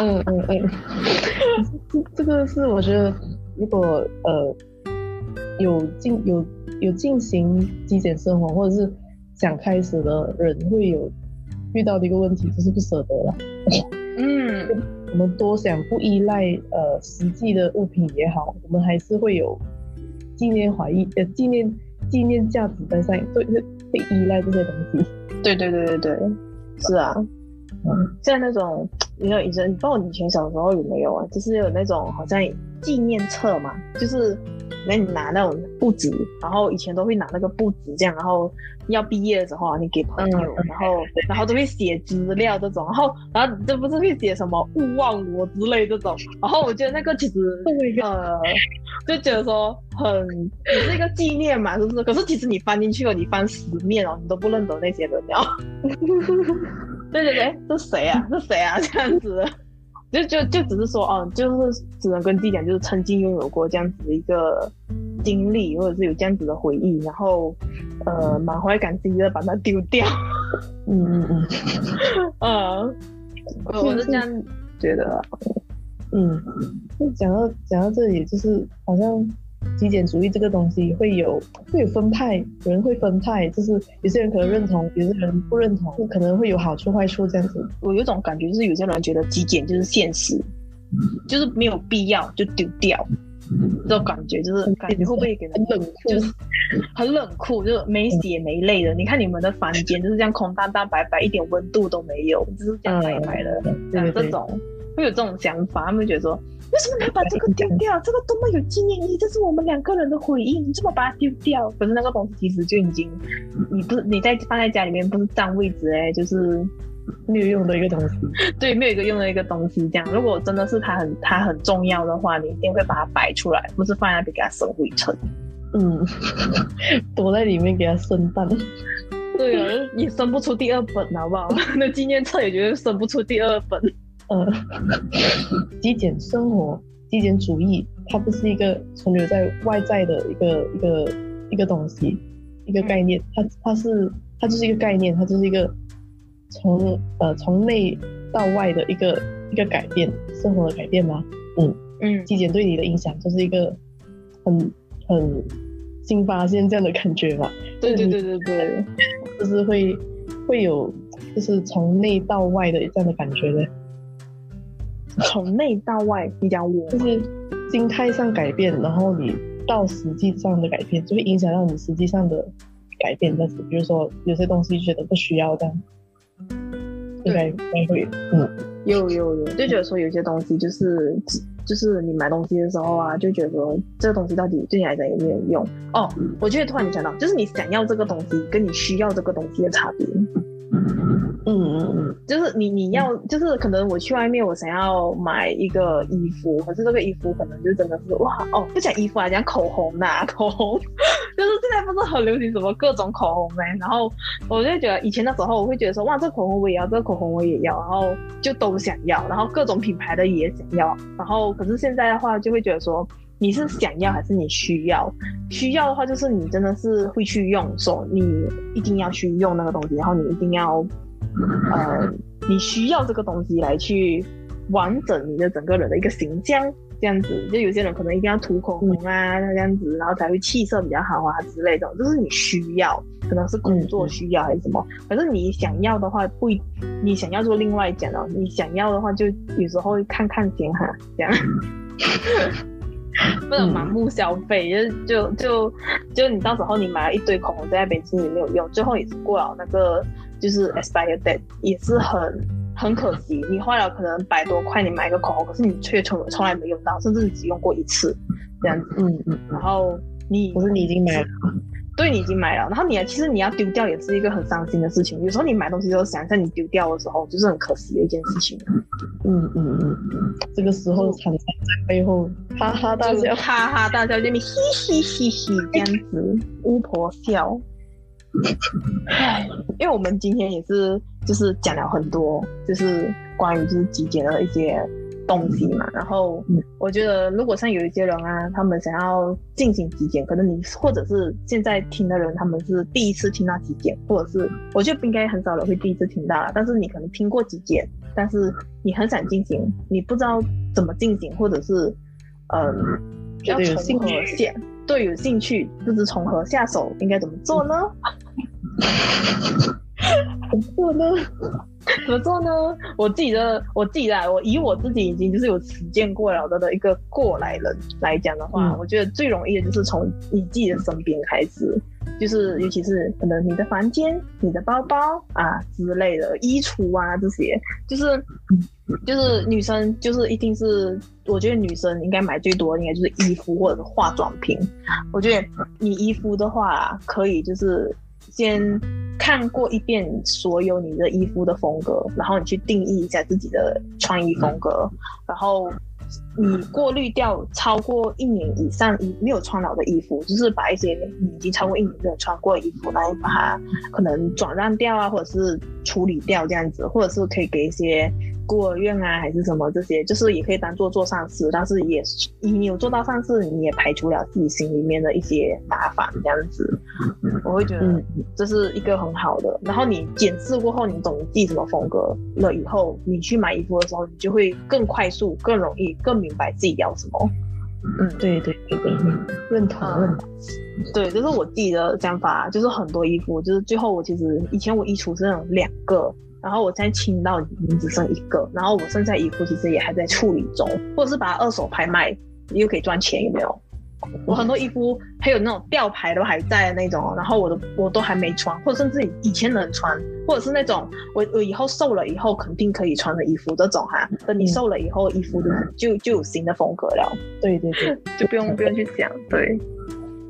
B: 嗯嗯嗯，*laughs* 这个是我觉得，如果呃有进有有进行极简生活或者是想开始的人会有遇到的一个问题，就是不舍得了。嗯。我们多想不依赖呃实际的物品也好，我们还是会有纪念怀疑呃纪念纪念价值在上，对会会依赖这些东西。
C: 对对对对对，是啊，嗯，像那种你知道以前，你不知道以前小时候有没有啊？就是有那种好像纪念册嘛，就是。那你拿那种布纸，然后以前都会拿那个布纸这样，然后要毕业的时候啊，你给朋友，嗯、然后然后都会写资料这种，然后然后这不是会写什么勿忘我之类这种，然后我觉得那个其实呃，就觉得说很也是一个纪念嘛，是不是？可是其实你翻进去了，你翻十面哦，你都不认得那些人了。*laughs* 对对对，这谁啊？*laughs* 这谁啊？这样子。就就就只是说哦，就是只能跟自己讲，就是曾经拥有过这样子的一个经历，或者是有这样子的回忆，然后呃满怀感激的把它丢掉。嗯嗯嗯，嗯，*laughs* 我是这样觉得。
B: 嗯，就讲到讲到这里，就是好像。极简主义这个东西会有会有分派，有人会分派，就是有些人可能认同，有些人不认同，可能会有好处坏处这样子。
C: 我有种感觉，就是有些人觉得极简就是现实，就是没有必要就丢掉，这种感觉就是感觉会不会给人 *laughs* 很冷酷，就是很冷酷，就是没血没泪的。你看你们的房间就是这样空荡荡白白，一点温度都没有，就是这样白白的，像这种会有这种想法，他们觉得说。为什么你要把这个丢掉？*laughs* 这个多么有纪念意义，这是我们两个人的回忆，你这么把它丢掉？可是那个东西其实就已经，你不是你在放在家里面不是占位置哎，就是
B: 没有用的一个东西。*laughs*
C: 对，没有一个用的一个东西。这样，如果真的是它很它很重要的话，你一定会把它摆出来，不是放在那边给它生灰尘。
B: 嗯，*laughs* 躲在里面给它生蛋。
C: 对啊，也生不出第二本，好不好？那纪念册也绝对生不出第二本。呃，
B: 极简生活、极简主义，它不是一个存留在外在的一个一个一个东西，一个概念。它它是它就是一个概念，它就是一个从呃从内到外的一个一个改变，生活的改变吗？嗯嗯，极简对你的影响就是一个很很新发现这样的感觉吧？
C: 对对对对对，
B: 就是会会有就是从内到外的这样的感觉的。
C: 从内到外，你讲我
B: 就是心态上改变，然后你到实际上的改变，就会影响到你实际上的改变。但是，比如说有些东西觉得不需要这样，应该应该会，嗯，
C: 有有有，就觉得说有些东西就是就是你买东西的时候啊，就觉得说这个东西到底对你来讲有没有用？哦，我觉得突然想到，就是你想要这个东西跟你需要这个东西的差别。嗯嗯嗯，就是你你要就是可能我去外面，我想要买一个衣服，可是这个衣服可能就真的是哇哦，不讲衣服啊，讲口红呐、啊，口红。就是现在不是很流行什么各种口红呗，然后我就觉得以前的时候我会觉得说哇，这个口红我也要，这个口红我也要，然后就都想要，然后各种品牌的也想要，然后可是现在的话就会觉得说。你是想要还是你需要？需要的话，就是你真的是会去用，说你一定要去用那个东西，然后你一定要，呃，你需要这个东西来去完整你的整个人的一个形象，这样子。就有些人可能一定要涂口红啊，这样子，然后才会气色比较好啊之类的，就是你需要，可能是工作需要还是什么。可是你想要的话，不，你想要做另外讲哦，你想要的话，就有时候看看先哈，这样。*laughs* 不能盲目消费，嗯、就就就就你到时候你买了一堆口红在那边，其实也没有用，最后也是过了那个就是 expired date，也是很很可惜。你花了可能百多块，你买一个口红，可是你却从从来没用到，甚至你只用过一次这样子。嗯嗯。然后你
B: 可是你已经买了。
C: 对，你已经买了，然后你其实你要丢掉也是一个很伤心的事情。有时候你买东西都想在你丢掉的时候，就是很可惜的一件事情。
B: 嗯嗯嗯，这个时候厂商在背后哈哈大笑，
C: 哈哈大笑，这边嘻嘻嘻嘻这样子，巫婆笑。唉，因为我们今天也是就是讲了很多，就是关于就是极简的一些。东西嘛，然后我觉得，如果像有一些人啊，他们想要进行体检，可能你或者是现在听的人，他们是第一次听到体检，或者是我觉得应该很少人会第一次听到，但是你可能听过极简，但是你很想进行，你不知道怎么进行，或者是嗯，要从何下，对，有兴趣，就是从何下手，应该怎么做呢？*laughs*
B: 怎么做呢？*laughs*
C: 怎么做呢？我自己的，我自己来，我以我自己已经就是有实践过了的的一个过来人来讲的话，嗯、我觉得最容易的就是从你自己的身边开始，就是尤其是可能你的房间、你的包包啊之类的衣橱啊这些，就是就是女生就是一定是，我觉得女生应该买最多的应该就是衣服或者是化妆品。我觉得你衣服的话，可以就是先。看过一遍所有你的衣服的风格，然后你去定义一下自己的穿衣风格，然后你过滤掉超过一年以上没有穿了的衣服，就是把一些你已经超过一年没有穿过的衣服，然后把它可能转让掉啊，或者是处理掉这样子，或者是可以给一些。孤儿院啊，还是什么这些，就是也可以当做做善事，但是也你有做到善事，你也排除了自己心里面的一些麻烦，这样子，我会觉得这是一个很好的。然后你检视过后，你懂自己什么风格了以后，你去买衣服的时候，你就会更快速、更容易、更明白自己要什么。
B: 嗯，对对对对，认同认同。
C: 对，这是我自己的想法，就是很多衣服，就是最后我其实以前我衣橱是那种两个。然后我现在清到已经只剩一个，然后我剩下衣服其实也还在处理中，或者是把它二手拍卖，又可以赚钱，有没有？我很多衣服还有那种吊牌都还在的那种，然后我都我都还没穿，或者甚至以前能穿，或者是那种我我以后瘦了以后肯定可以穿的衣服，这种哈，等你瘦了以后衣服就就就有新的风格了。
B: 对对对，*laughs*
C: 就不用不用去想，对。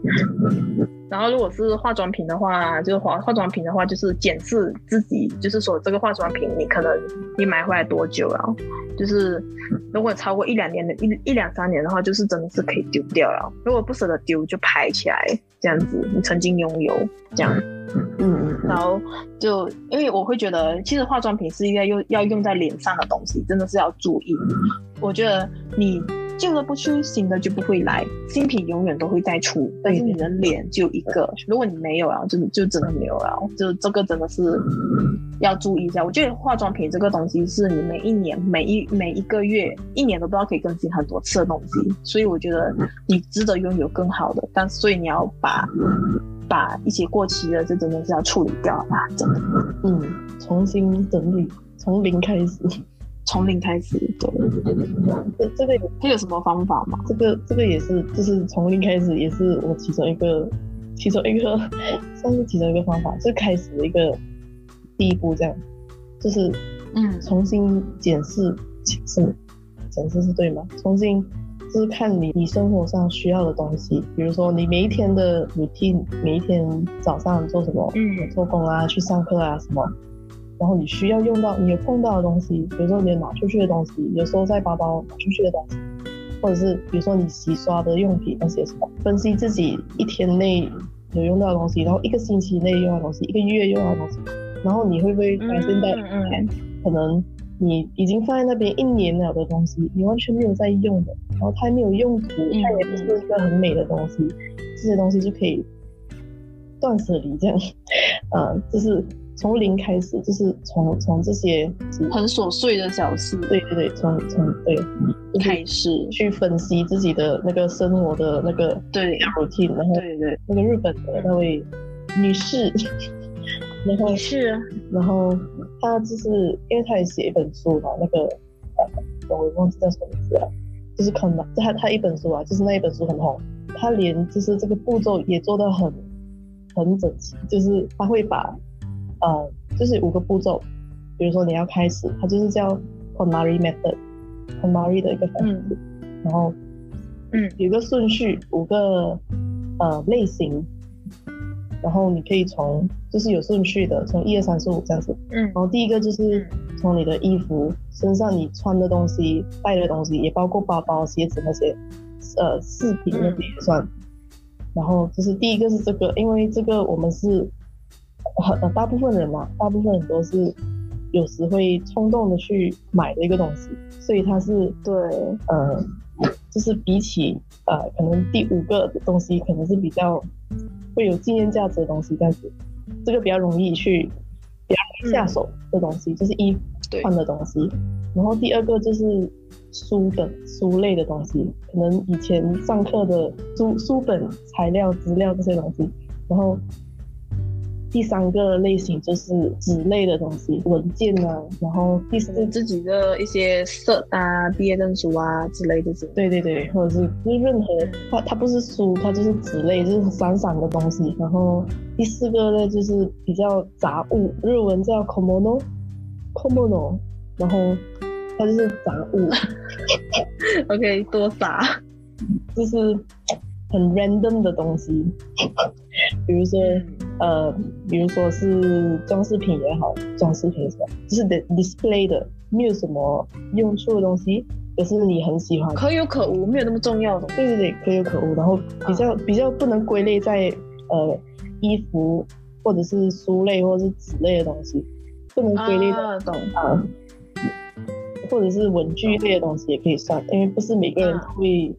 C: *laughs* 然后，如果是化妆品的话，就是化化妆品的话，就是检视自己，就是说这个化妆品你可能你买回来多久了？就是如果超过一两年的一一两三年的话，就是真的是可以丢掉了。如果不舍得丢，就拍起来，这样子你曾经拥有这样。嗯嗯。然后就因为我会觉得，其实化妆品是一个用要用在脸上的东西，真的是要注意。我觉得你。旧的不去，新的就不会来。新品永远都会再出，但是你的脸就一个。如果你没有了，就就真的没有了。就这个真的是要注意一下。我觉得化妆品这个东西是你每一年、每一每一个月、一年都不知道可以更新很多次的东西，所以我觉得你值得拥有更好的。但所以你要把把一些过期的，这真的是要处理掉啊！真的，
B: 嗯，重新整理，从零开始。
C: 从零开始，对，
B: 这这个
C: 这有什么方法吗？
B: 这个这个也是，就是从零开始，也是我其中一个，其中一个算是其中一个方法，是开始的一个第一步，这样，就是嗯，重新检视，检视，检视是对吗？重新就是看你你生活上需要的东西，比如说你每一天的 routine，每一天早上做什么，嗯，做工啊，去上课啊什么。然后你需要用到，你有碰到的东西，比如说你拿出去的东西，有时候在包包拿出去的东西，或者是比如说你洗刷的用品那些什么，分析自己一天内有用到的东西，然后一个星期内用到的东西，一个月用到的东西，然后你会不会发现到，可能你已经放在那边一年了的东西，你完全没有在用的，然后它没有用途，它也不是一个很美的东西，这些东西就可以断舍离这样，*laughs* 呃，就是。从零开始，就是从从这些
C: 很琐碎的小事，
B: 对对对，从从对
C: 开始
B: 去分析自己的那个生活的那个
C: 对
B: routine，然后
C: 对对
B: 那个日本的那位女士，然后
C: 是，
B: 然后她就是因为她也写一本书嘛，那个呃我忘记叫什么名字了，就是看到她她一本书啊，就是那一本书很红，她连就是这个步骤也做得很很整齐，就是她会把。呃，就是五个步骤，比如说你要开始，它就是叫 KonMari method，KonMari 的一个方式，嗯、然后，嗯，有个顺序，五个呃类型，然后你可以从就是有顺序的，从一二三四五这样子。
C: 嗯，
B: 然后第一个就是从你的衣服、身上你穿的东西、带的东西，也包括包包、鞋子那些，呃，饰品那些也算。嗯、然后就是第一个是这个，因为这个我们是很呃大部分人嘛，大部分人都是有时会冲动的去买的一个东西，所以它是
C: 对，
B: 呃，就是比起呃可能第五个东西，可能是比较。会有纪念价值的东西，这样子，这个比较容易去比较下手的东西，嗯、就是衣服换的东西。然后第二个就是书本、书类的东西，可能以前上课的书、书本、材料、资料这些东西，然后。第三个类型就是纸类的东西，文件啊，然后第四
C: 自己的一些色啊、毕业证书啊之类的，
B: 对对对，或者是就是任何它它不是书，它就是纸类，就是散散的东西。然后第四个呢，就是比较杂物，日文叫 komono，komono，然后它就是杂物。
C: OK，多杂，
B: 就是很 random 的东西，*laughs* 比如说。嗯。呃，比如说是装饰品也好，装饰品什么，就是 display 的，没有什么用处的东西，可是你很喜欢，
C: 可有可无，没有那么重要的。
B: 对对对，可有可无，然后比较、啊、比较不能归类在呃衣服或者是书类或者是纸类的东西，不能归类的懂。啊，或者是文具类的东西也可以算，因为不是每个人会、啊、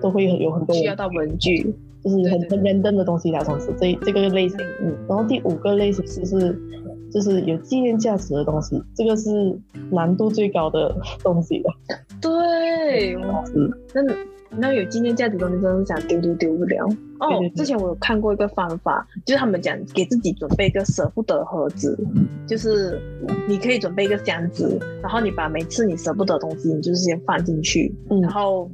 B: 都会有很多
C: 需要到文具。
B: 就是很很 random 的东西来尝试这这个类型，嗯，然后第五个类型就是就是有纪念价值的东西，这个是难度最高的东西了。
C: 对，嗯，那那有纪念价值的东西，真的是想丢都丢不了。哦，之前我有看过一个方法，就是他们讲给自己准备一个舍不得盒子，就是你可以准备一个箱子，然后你把每次你舍不得的东西，你就是先放进去，嗯、然后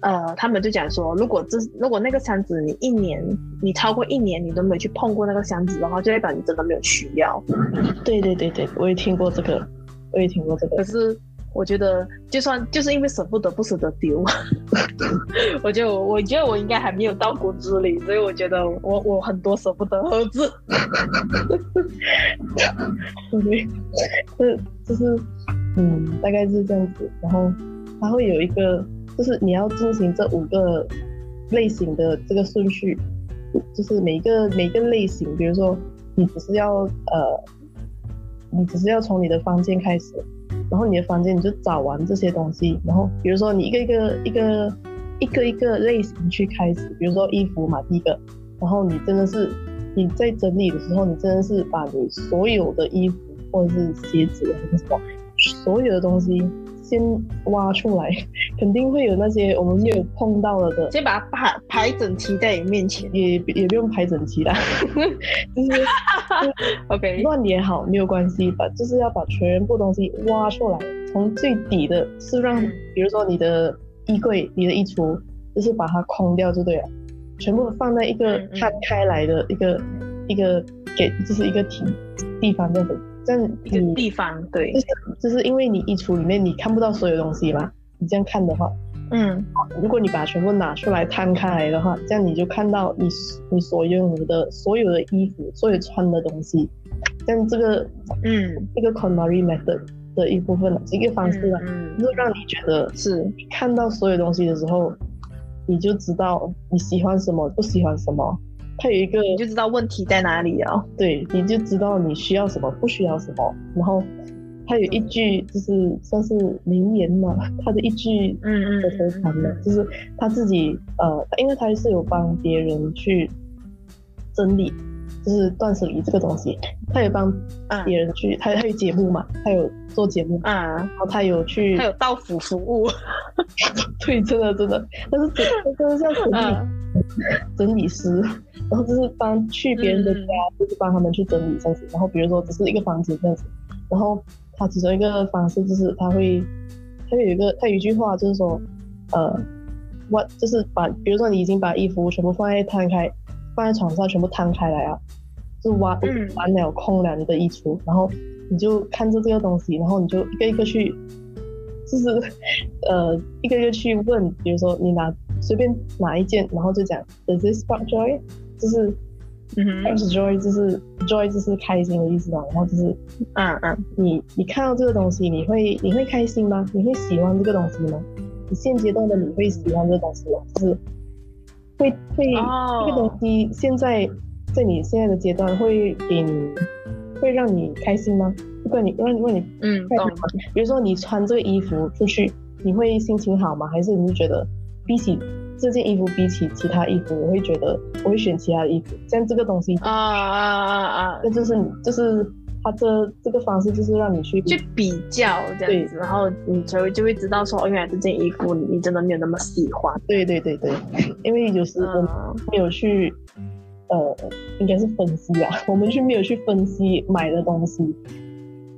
C: 呃，他们就讲说，如果这如果那个箱子你一年你超过一年你都没有去碰过那个箱子的话，就代表你真的没有需要。
B: 对对对对，我也听过这个，我也听过这个，
C: 可是。我觉得，就算就是因为舍不得，不舍得丢，*laughs* 我就我觉得我应该还没有到骨子里，所以我觉得我我很多舍不得盒子。*laughs*
B: 对，就是就是，嗯，大概是这样子。然后它会有一个，就是你要进行这五个类型的这个顺序，就是每一个每一个类型，比如说你只是要呃，你只是要从你的房间开始。然后你的房间你就找完这些东西，然后比如说你一个一个一个一个一个类型去开始，比如说衣服嘛，第一个，然后你真的是你在整理的时候，你真的是把你所有的衣服或者是鞋子还是什么，所有的东西先挖出来，*laughs* 肯定会有那些我们没有碰到了的，
C: 先把它排排整齐在你面前，
B: 也也不用排整齐啦，*laughs* *laughs* 就是 OK 乱也好没有关系把，就是要把全部东西挖出来，从最底的是让，比如说你的衣柜、你的衣橱，就是把它空掉就对了，全部放在一个摊开来的一个、嗯、一个给就是一个体地方这样子。这样
C: 一个地方对，
B: 就是就是因为你衣橱里面你看不到所有东西嘛，你这样看的话，
C: 嗯，
B: 如果你把它全部拿出来摊开来的话，这样你就看到你你所拥有的所有的衣服，所有穿的东西，像这个
C: 嗯，
B: 这个 KonMari method 的一部分了，一个方式了，
C: 嗯，
B: 就是。让你觉得
C: 是
B: 看到所有东西的时候，你就知道你喜欢什么，不喜欢什么。它有一个，
C: 你就知道问题在哪里啊？
B: 对，你就知道你需要什么，不需要什么。然后，它有一句就是算是名言嘛，*laughs* 他的一句
C: 嗯嗯
B: 的非常的，就是他自己呃，因为他是有帮别人去整理，就是断舍离这个东西，他有帮别人去，他他有节目嘛，他有做节目
C: 啊，
B: 然后他有去，
C: 他有到府服务，*laughs*
B: 对，真的真的，但是真真的像整理 *laughs* 整理师。然后就是帮去别人的家，嗯、就是帮他们去整理这样子。然后比如说只是一个房子这样子，然后他其中一个方式就是他会，他有一个他有一句话就是说，呃，，what 就是把，比如说你已经把衣服全部放在摊开，放在床上全部摊开来啊，就挖完了空了你的衣橱，然后你就看着这个东西，然后你就一个一个去，就是 *laughs* 呃一个一个去问，比如说你拿随便拿一件，然后就讲 Does this spark joy？就是
C: 嗯哼，
B: 还有 joy 就是 joy 就是开心的意思嘛，然后就是，
C: 嗯嗯，
B: 你你看到这个东西，你会你会开心吗？你会喜欢这个东西吗？你现阶段的你会喜欢这个东西吗？就是会会、
C: 哦、
B: 这个东西现在在你现在的阶段会给你会让你开心吗？不管你让你让你
C: 嗯，懂。
B: 比如说你穿这个衣服出去，你会心情好吗？还是你会觉得比起这件衣服比起其他衣服，我会觉得我会选其他的衣服。像这个东西
C: 啊啊啊啊，
B: 那就是就是他这这个方式就是让你去
C: 去比较这样子，然后你才会就会知道说，哦，原来这件衣服你真的没有那么喜欢。
B: 对对对对，因为有时候没有去、嗯、呃，应该是分析啊，*laughs* 我们去没有去分析买的东西。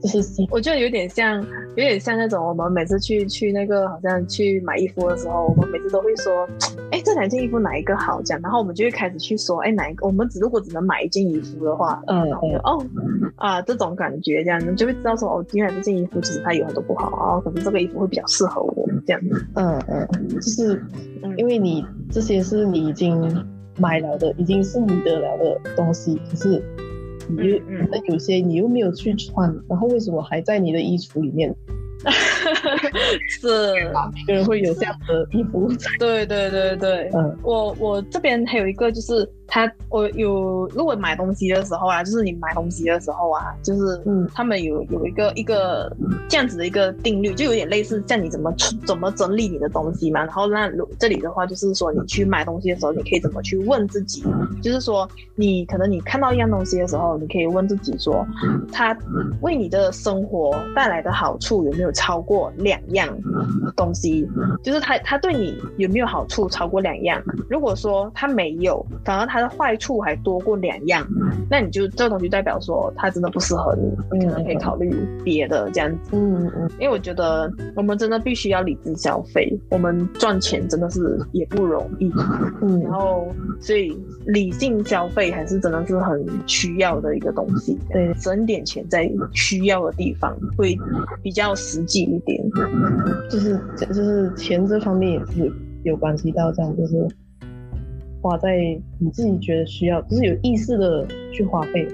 B: 就是，
C: 我觉得有点像，有点像那种我们每次去去那个好像去买衣服的时候，我们每次都会说，哎，这两件衣服哪一个好？这样，然后我们就会开始去说，哎，哪一个？我们只如果只能买一件衣服的话，嗯嗯，哦，啊，这种感觉这样，你就会知道说，哦，原来这件衣服其实它有很多不好啊，可是这个衣服会比较适合我这样子。
B: 嗯嗯，就是因为你这些是你已经买了的，已经是你得了的东西，可是。你又那有些你又没有去穿，然后为什么还在你的衣橱里面？*laughs*
C: 是，
B: 每个人会有这样的衣服。
C: 对对对对，嗯，我我这边还有一个就是。他我有，如果买东西的时候啊，就是你买东西的时候啊，就是嗯，他们有有一个一个这样子的一个定律，就有点类似像你怎么怎么整理你的东西嘛。然后那这里的话就是说，你去买东西的时候，你可以怎么去问自己，就是说你可能你看到一样东西的时候，你可以问自己说，它为你的生活带来的好处有没有超过两样东西？就是它它对你有没有好处超过两样？如果说它没有，反而它它的坏处还多过两样，那你就这个东西代表说它真的不适合你，你可能可以考虑别的这样子。嗯嗯，因为我觉得我们真的必须要理智消费，我们赚钱真的是也不容易。嗯，然后所以理性消费还是真的是很需要的一个东西。对，省点钱在需要的地方会比较实际一点。
B: 就是就是钱这方面也是有关系到这样，就是。花在你自己觉得需要，就是有意识的去花费。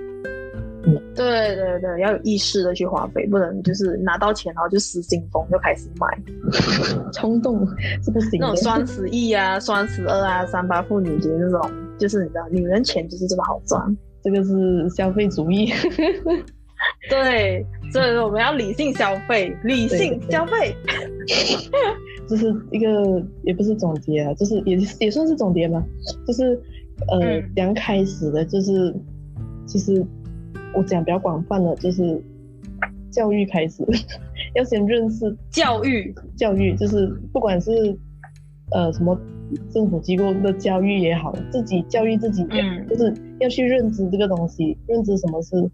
C: 嗯，对对对，要有意识的去花费，不能就是拿到钱然后就失心疯就开始买，*laughs*
B: 冲动是不行。
C: 那种 *laughs* 双十一啊、双十二啊、三八妇女节那种，就是你知道，女人钱就是这么好赚，
B: 这个是消费主义。*laughs*
C: 对，所以说我们要理性消费，理性消费。*laughs*
B: 就是一个也不是总结啊，就是也也算是总结吧。就是呃，刚、嗯、开始的，就是其实我讲比较广泛的，就是教育开始，*laughs* 要先认识
C: 教育，
B: 教育就是不管是呃什么政府机构的教育也好，自己教育自己也好，嗯，就是要去认知这个东西，认知什么是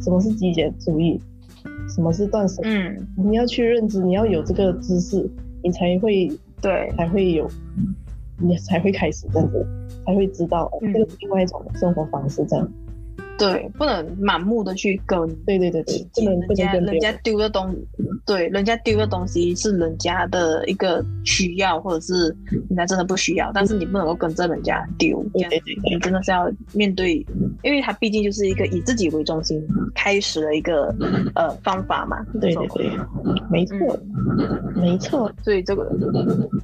B: 什么是极简主义，什么是断舍，嗯，你要去认知，你要有这个知识。你才会
C: 对，
B: 才会有，你才会开始这样子，才会知道这个是另外一种生活方式这样。
C: 对，不能盲目的去跟，
B: 对对对对，不能
C: 人家人家丢的东，对，人家丢的东西是人家的一个需要，或者是人家真的不需要，但是你不能够跟着人家丢，对对对你真的是要面对，因为他毕竟就是一个以自己为中心开始的一个呃方法嘛。
B: 对对对，没错，没错，
C: 所以这个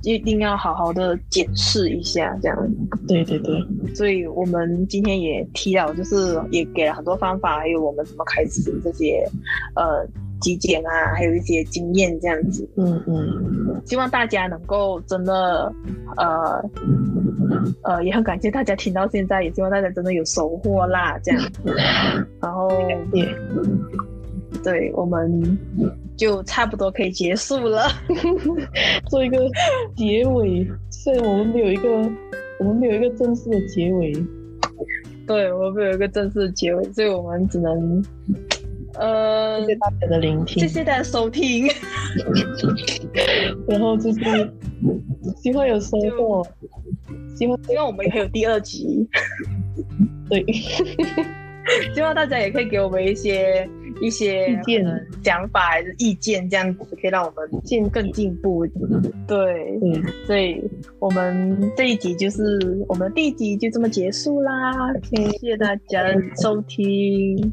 C: 一定要好好的检视一下，这样。
B: 对对对，
C: 所以我们今天也提到，就是也。给了很多方法，还有我们怎么开始这些，呃，极简啊，还有一些经验这样子。嗯嗯，希望大家能够真的，呃，呃，也很感谢大家听到现在，也希望大家真的有收获啦，这样子。然后也，对，我们就差不多可以结束了，*laughs*
B: 做一个结尾。虽然我们没有一个，我们没有一个正式的结尾。
C: 对，我们有一个正式的结尾，所以我们只能，呃，
B: 谢谢大家的聆听，
C: 谢谢大家收听，*laughs*
B: 然后就是希望有收获，希望
C: 希望我们也可以有第二集，
B: 对，*laughs*
C: 希望大家也可以给我们一些一些
B: 意见、
C: 想法还是意见，这样子可以让我们进更进步。对，
B: 嗯，
C: 所以我们这一集就是我们第一集就这么结束啦。谢谢大家的收听。